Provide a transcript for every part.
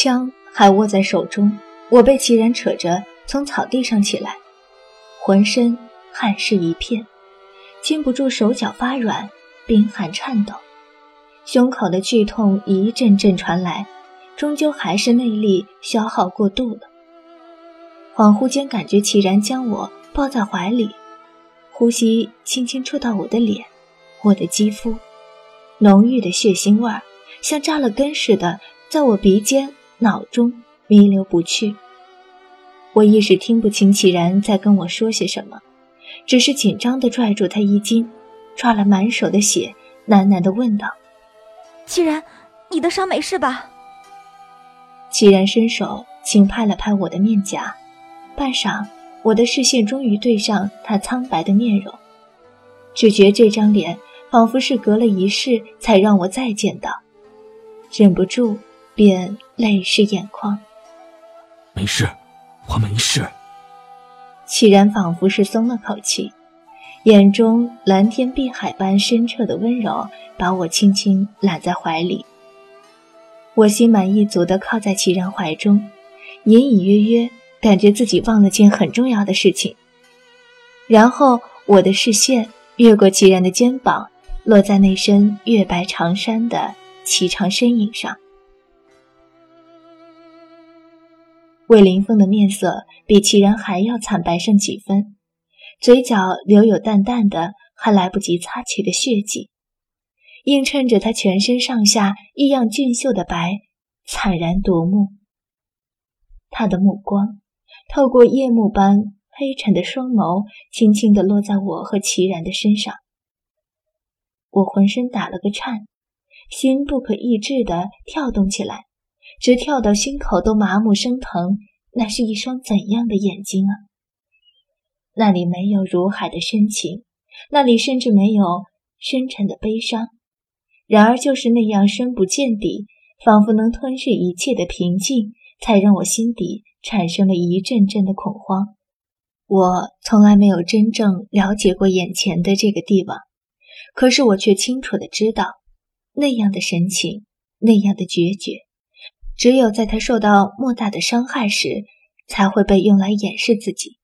枪还握在手中，我被齐然扯着从草地上起来，浑身汗湿一片，禁不住手脚发软，冰寒颤抖，胸口的剧痛一阵阵传来，终究还是内力消耗过度了。恍惚间，感觉齐然将我抱在怀里，呼吸轻轻触到我的脸，我的肌肤，浓郁的血腥味儿像扎了根似的，在我鼻尖。脑中弥留不去，我一时听不清齐然在跟我说些什么，只是紧张地拽住他衣襟，抓了满手的血，喃喃地问道：“齐然，你的伤没事吧？”齐然伸手轻拍了拍我的面颊，半晌，我的视线终于对上他苍白的面容，只觉这张脸仿佛是隔了一世才让我再见到，忍不住。便泪湿眼眶。没事，我没事。齐然仿佛是松了口气，眼中蓝天碧海般深澈的温柔，把我轻轻揽在怀里。我心满意足地靠在齐然怀中，隐隐约约感觉自己忘了件很重要的事情。然后我的视线越过齐然的肩膀，落在那身月白长衫的颀长身影上。魏凌风的面色比齐然还要惨白上几分，嘴角留有淡淡的、还来不及擦去的血迹，映衬着他全身上下异样俊秀的白，惨然夺目。他的目光透过夜幕般黑沉的双眸，轻轻地落在我和齐然的身上。我浑身打了个颤，心不可抑制地跳动起来。直跳到心口都麻木生疼，那是一双怎样的眼睛啊？那里没有如海的深情，那里甚至没有深沉的悲伤，然而就是那样深不见底，仿佛能吞噬一切的平静，才让我心底产生了一阵阵的恐慌。我从来没有真正了解过眼前的这个帝王，可是我却清楚的知道，那样的神情，那样的决绝。只有在他受到莫大的伤害时，才会被用来掩饰自己。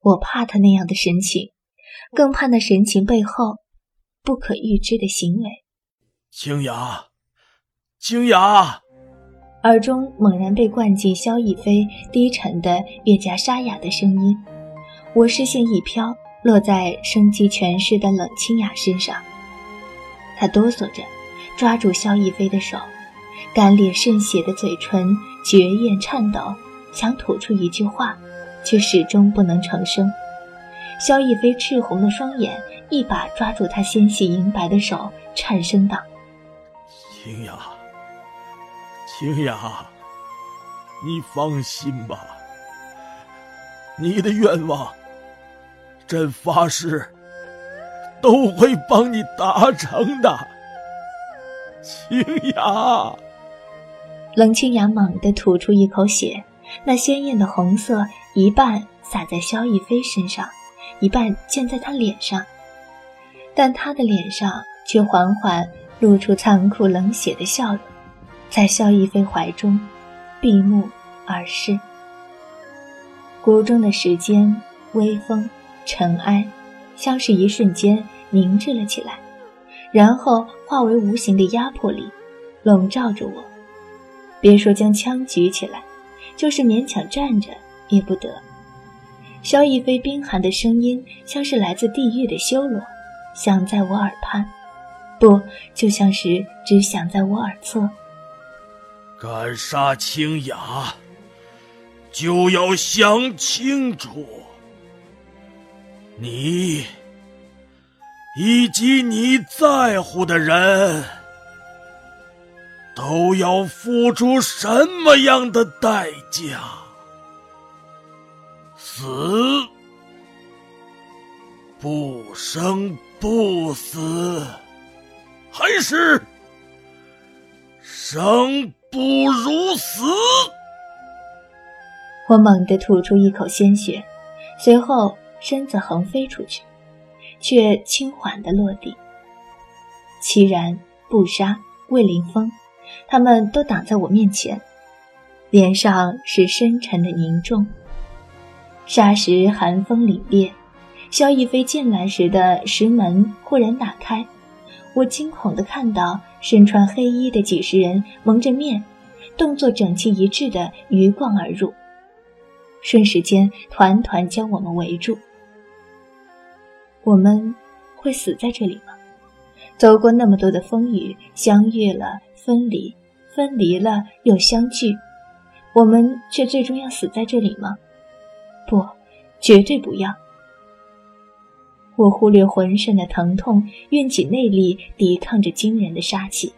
我怕他那样的神情，更怕那神情背后不可预知的行为。清雅，清雅，耳中猛然被灌进萧逸飞低沉的、越加沙哑的声音。我视线一飘，落在生机全失的冷清雅身上。他哆嗦着，抓住萧逸飞的手。干裂渗血的嘴唇绝艳颤抖，想吐出一句话，却始终不能成声。萧逸飞赤红的双眼，一把抓住他纤细银白的手，颤声道：“清雅，清雅，你放心吧，你的愿望，朕发誓都会帮你达成的。”清雅。冷清雅猛地吐出一口血，那鲜艳的红色一半洒在萧逸飞身上，一半溅在他脸上，但他的脸上却缓缓露出残酷冷血的笑容，在萧逸飞怀中闭目而逝。谷中的时间、微风、尘埃，像是一瞬间凝滞了起来，然后化为无形的压迫力，笼罩着我。别说将枪举起来，就是勉强站着也不得。萧逸飞冰寒的声音像是来自地狱的修罗，响在我耳畔，不，就像是只响在我耳侧。敢杀清雅，就要想清楚，你以及你在乎的人。都要付出什么样的代价？死，不生不死，还是生不如死？我猛地吐出一口鲜血，随后身子横飞出去，却轻缓的落地。齐然、不杀、魏凌风。他们都挡在我面前，脸上是深沉的凝重。霎时寒风凛冽，萧逸飞进来时的石门忽然打开，我惊恐地看到身穿黑衣的几十人蒙着面，动作整齐一致的鱼贯而入，瞬时间团团将我们围住。我们会死在这里吗？走过那么多的风雨，相遇了，分离，分离了又相聚，我们却最终要死在这里吗？不，绝对不要！我忽略浑身的疼痛，运起内力抵抗着惊人的杀气，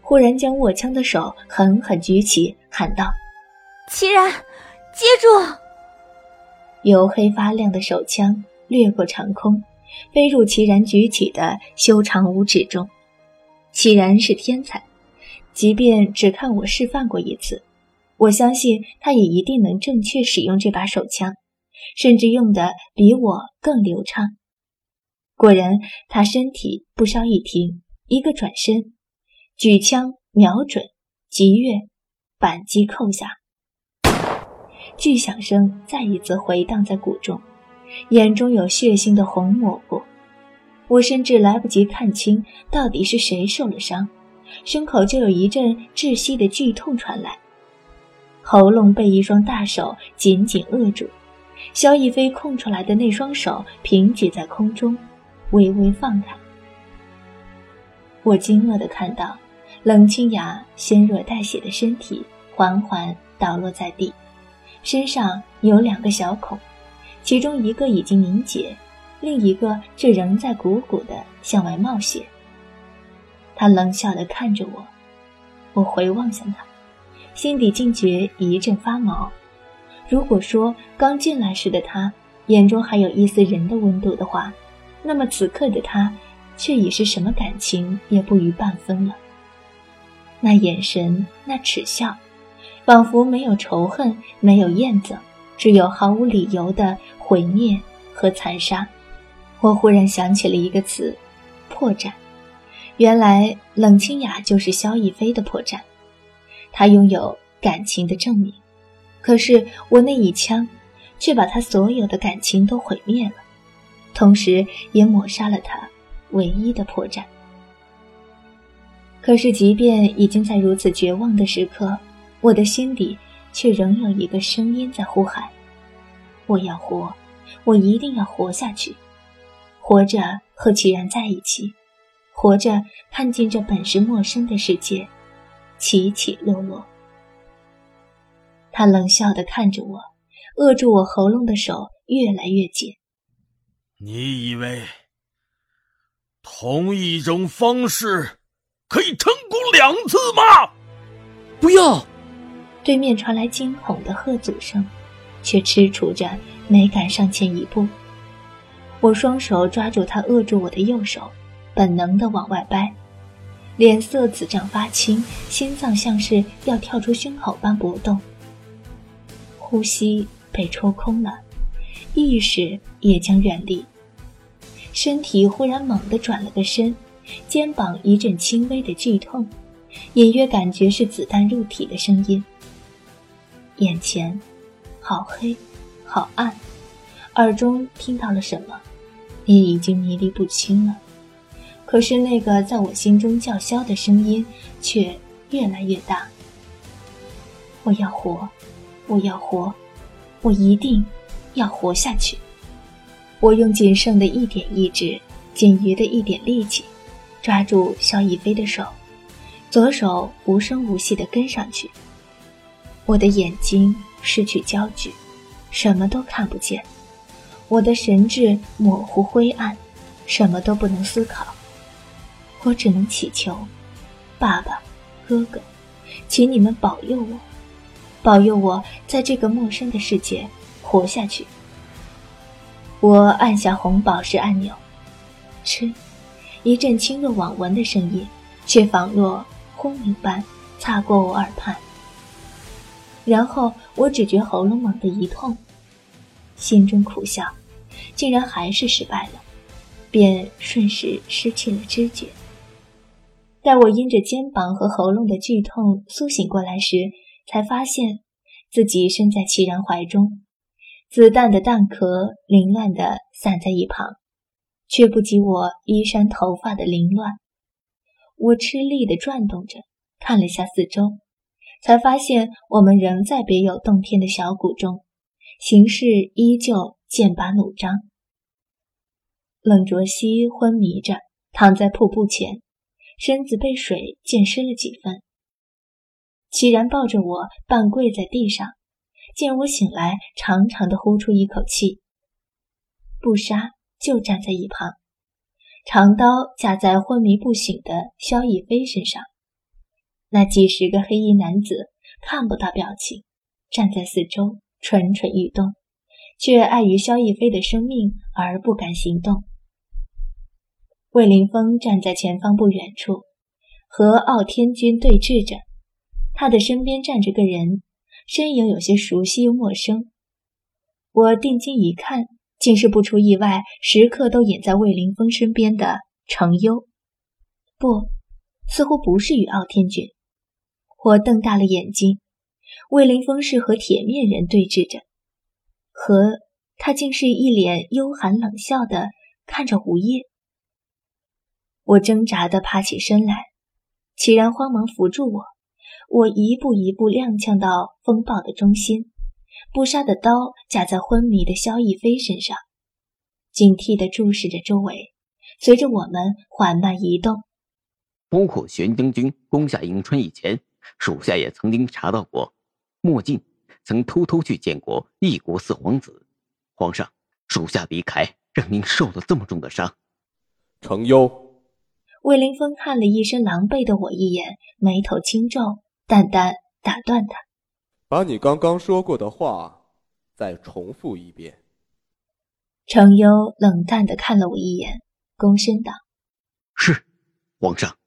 忽然将握枪的手狠狠举起，喊道：“齐然，接住！”黝黑发亮的手枪掠过长空。飞入齐然举起的修长五指中。齐然是天才，即便只看我示范过一次，我相信他也一定能正确使用这把手枪，甚至用的比我更流畅。果然，他身体不稍一停，一个转身，举枪瞄准，急跃，扳机扣下，巨响声再一次回荡在鼓中。眼中有血腥的红抹布，我甚至来不及看清到底是谁受了伤，胸口就有一阵窒息的剧痛传来，喉咙被一双大手紧紧扼住，萧逸飞空出来的那双手平举在空中，微微放开。我惊愕地看到冷清雅纤弱带血的身体缓缓倒落在地，身上有两个小孔。其中一个已经凝结，另一个却仍在鼓鼓的向外冒血。他冷笑的看着我，我回望向他，心底竟觉一阵发毛。如果说刚进来时的他眼中还有一丝人的温度的话，那么此刻的他却已是什么感情也不余半分了。那眼神，那耻笑，仿佛没有仇恨，没有厌憎。只有毫无理由的毁灭和残杀。我忽然想起了一个词：破绽。原来冷清雅就是萧逸飞的破绽。他拥有感情的证明，可是我那一枪，却把他所有的感情都毁灭了，同时也抹杀了他唯一的破绽。可是，即便已经在如此绝望的时刻，我的心底……却仍有一个声音在呼喊：“我要活，我一定要活下去，活着和齐然在一起，活着看见这本是陌生的世界起起落落。”他冷笑的看着我，扼住我喉咙的手越来越紧。你以为同一种方式可以成功两次吗？不要！对面传来惊恐的喝阻声，却踟蹰着没敢上前一步。我双手抓住他扼住我的右手，本能的往外掰，脸色紫胀发青，心脏像是要跳出胸口般搏动。呼吸被抽空了，意识也将远离，身体忽然猛地转了个身，肩膀一阵轻微的剧痛，隐约感觉是子弹入体的声音。眼前，好黑，好暗，耳中听到了什么，也已经迷离不清了。可是那个在我心中叫嚣的声音却越来越大。我要活，我要活，我一定要活下去。我用仅剩的一点意志，仅余的一点力气，抓住萧逸飞的手，左手无声无息地跟上去。我的眼睛失去焦距，什么都看不见；我的神智模糊灰暗，什么都不能思考。我只能祈求，爸爸、哥哥，请你们保佑我，保佑我在这个陌生的世界活下去。我按下红宝石按钮，嗤，一阵轻若罔闻的声音，却仿若轰鸣般擦过我耳畔。然后我只觉喉咙猛地一痛，心中苦笑，竟然还是失败了，便瞬时失去了知觉。待我因着肩膀和喉咙的剧痛苏醒过来时，才发现自己身在齐然怀中，子弹的弹壳凌乱地散在一旁，却不及我衣衫头发的凌乱。我吃力地转动着，看了下四周，才发现我们仍在别有洞天的小谷中，形势依旧剑拔弩张。冷卓西昏迷着，躺在瀑布前，身子被水溅湿了几分。齐然抱着我，半跪在地上，见我醒来，长长的呼出一口气。布莎就站在一旁，长刀架在昏迷不醒的萧逸飞身上。那几十个黑衣男子看不到表情，站在四周蠢蠢欲动，却碍于萧逸飞的生命而不敢行动。魏凌风站在前方不远处，和傲天君对峙着。他的身边站着个人，身影有些熟悉又陌生。我定睛一看，竟是不出意外，时刻都隐在魏凌风身边的程优。不，似乎不是与傲天君。我瞪大了眼睛，魏凌风是和铁面人对峙着，和他竟是一脸幽寒冷笑的看着吴叶。我挣扎的爬起身来，齐然慌忙扶住我。我一步一步踉跄到风暴的中心，布莎的刀架在昏迷的萧逸飞身上，警惕地注视着周围。随着我们缓慢移动，包括玄将军攻下迎春以前，属下也曾经查到过，墨镜曾偷偷去见过异国四皇子。皇上，属下离开让您受了这么重的伤。程优，魏凌风看了一身狼狈的我一眼，眉头轻皱。淡淡打断他：“把你刚刚说过的话再重复一遍。”程优冷淡的看了我一眼，躬身道：“是，皇上。”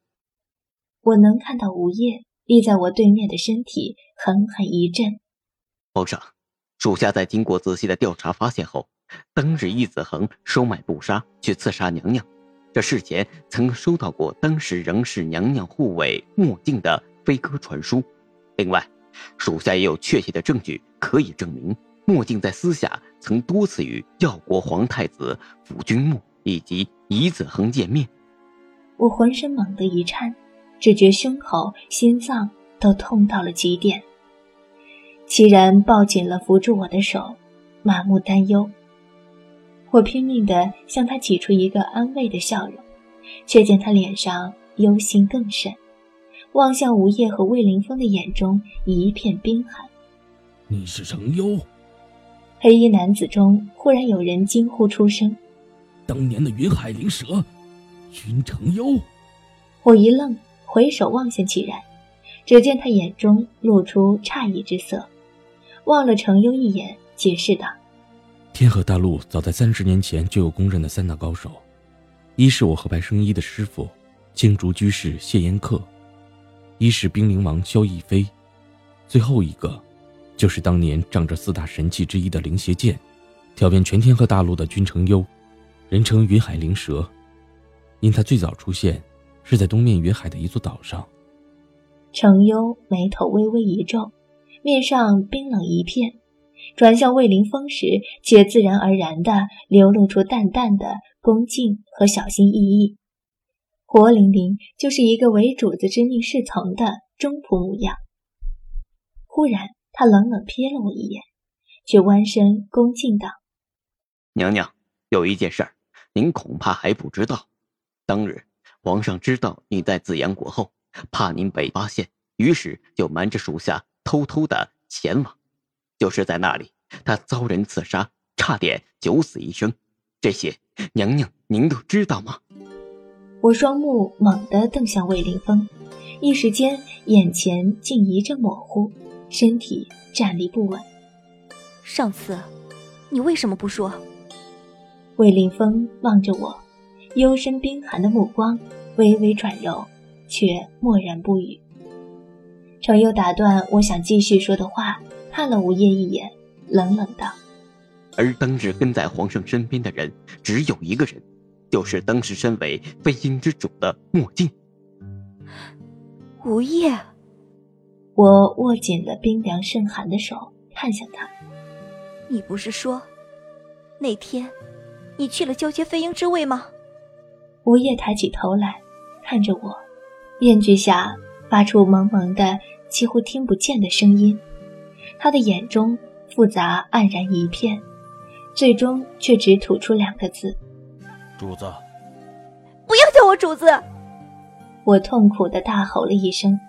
我能看到无叶立在我对面的身体狠狠一震。皇上，属下在经过仔细的调查发现后，当日易子恒收买布杀去刺杀娘娘，这事前曾收到过当时仍是娘娘护卫墨镜的。飞鸽传书，另外，属下也有确切的证据可以证明，墨镜在私下曾多次与耀国皇太子府君木以及尹子恒见面。我浑身猛地一颤，只觉胸口、心脏都痛到了极点。齐然抱紧了扶住我的手，满目担忧。我拼命地向他挤出一个安慰的笑容，却见他脸上忧心更甚。望向吴叶和魏凌风的眼中一片冰寒。你是程优？黑衣男子中忽然有人惊呼出声：“当年的云海灵蛇，云程优！”我一愣，回首望向齐然，只见他眼中露出诧异之色，望了程优一眼，解释道：“天河大陆早在三十年前就有公认的三大高手，一是我和白生一的师傅青竹居士谢延克。”一是冰灵王萧逸飞，最后一个，就是当年仗着四大神器之一的灵邪剑，挑遍全天河大陆的君成幽，人称云海灵蛇，因他最早出现是在东面云海的一座岛上。程优眉头微微一皱，面上冰冷一片，转向魏凌风时，却自然而然地流露出淡淡的恭敬和小心翼翼。活灵灵就是一个为主子之命侍从的忠仆模样。忽然，他冷冷瞥了我一眼，却弯身恭敬道：“娘娘，有一件事儿，您恐怕还不知道。当日皇上知道你在紫阳国后，怕您被发现，于是就瞒着属下偷偷的前往。就是在那里，他遭人刺杀，差点九死一生。这些，娘娘您都知道吗？”我双目猛地瞪向魏凌风，一时间眼前竟一阵模糊，身体站立不稳。上次，你为什么不说？魏凌风望着我，幽深冰寒的目光微微转柔，却默然不语。程优打断我想继续说的话，看了吴叶一眼，冷冷道：“而当日跟在皇上身边的人，只有一个人。”就是当时身为飞鹰之主的墨镜，无叶，我握紧了冰凉渗寒的手，看向他。你不是说那天你去了交接飞鹰之位吗？无叶抬起头来，看着我，面具下发出蒙蒙的、几乎听不见的声音。他的眼中复杂黯然一片，最终却只吐出两个字：“主子。”不要叫我主子！我痛苦的大吼了一声，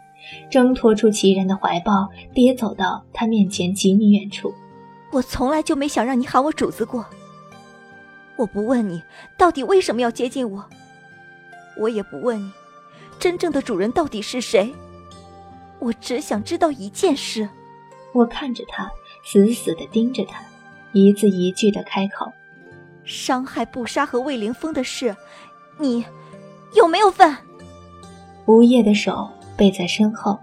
挣脱出其人的怀抱，跌走到他面前几米远处。我从来就没想让你喊我主子过。我不问你到底为什么要接近我，我也不问你真正的主人到底是谁。我只想知道一件事。我看着他，死死的盯着他，一字一句的开口：“伤害不杀和魏凌风的事。”你有没有份？吴叶的手背在身后，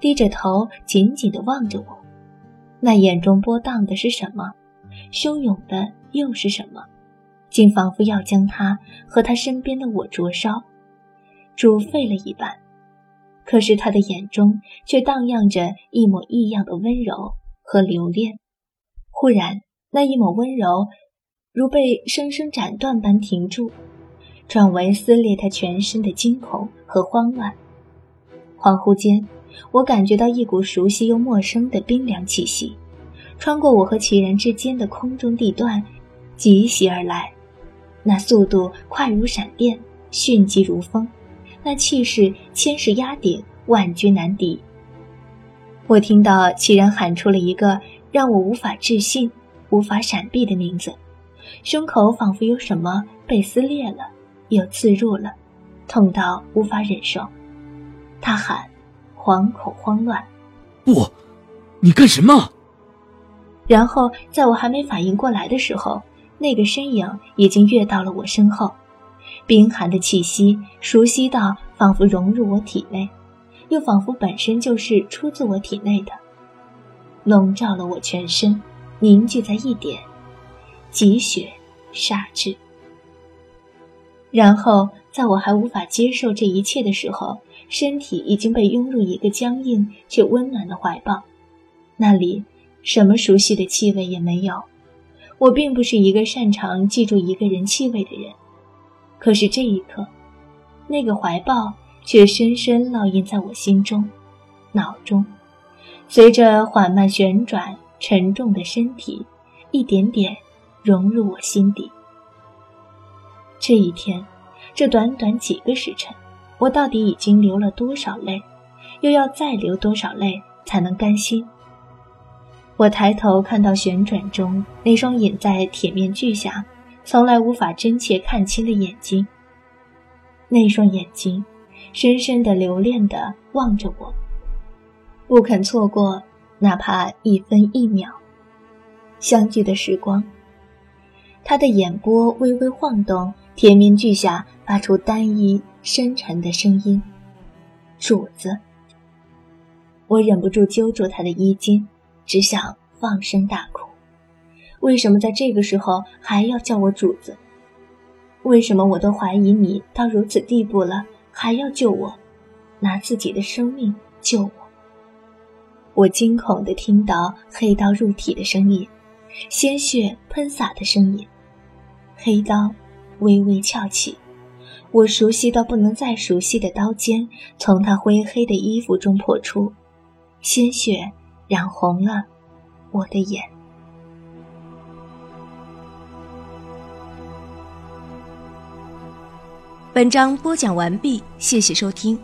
低着头紧紧的望着我，那眼中波荡的是什么？汹涌的又是什么？竟仿佛要将他和他身边的我灼烧、煮沸了一般。可是他的眼中却荡漾着一抹异样的温柔和留恋。忽然，那一抹温柔如被生生斩断般停住。转为撕裂他全身的惊恐和慌乱。恍惚间，我感觉到一股熟悉又陌生的冰凉气息，穿过我和其人之间的空中地段，急袭而来。那速度快如闪电，迅疾如风；那气势千石压顶，万军难敌。我听到齐然喊出了一个让我无法置信、无法闪避的名字，胸口仿佛有什么被撕裂了。又刺入了，痛到无法忍受。他喊，惶恐慌乱。不，你干什么？然后在我还没反应过来的时候，那个身影已经跃到了我身后，冰寒的气息熟悉到仿佛融入我体内，又仿佛本身就是出自我体内的，笼罩了我全身，凝聚在一点，积雪煞至。然后，在我还无法接受这一切的时候，身体已经被拥入一个僵硬却温暖的怀抱，那里什么熟悉的气味也没有。我并不是一个擅长记住一个人气味的人，可是这一刻，那个怀抱却深深烙印在我心中、脑中，随着缓慢旋转，沉重的身体一点点融入我心底。这一天，这短短几个时辰，我到底已经流了多少泪，又要再流多少泪才能甘心？我抬头看到旋转中那双隐在铁面具下、从来无法真切看清的眼睛，那双眼睛深深的留恋的望着我，不肯错过哪怕一分一秒相聚的时光。他的眼波微微晃动。铁面具下发出单一深沉的声音：“主子。”我忍不住揪住他的衣襟，只想放声大哭。为什么在这个时候还要叫我主子？为什么我都怀疑你到如此地步了，还要救我，拿自己的生命救我？我惊恐地听到黑刀入体的声音，鲜血喷洒的声音，黑刀。微微翘起，我熟悉到不能再熟悉的刀尖从他灰黑的衣服中破出，鲜血染红了我的眼。本章播讲完毕，谢谢收听。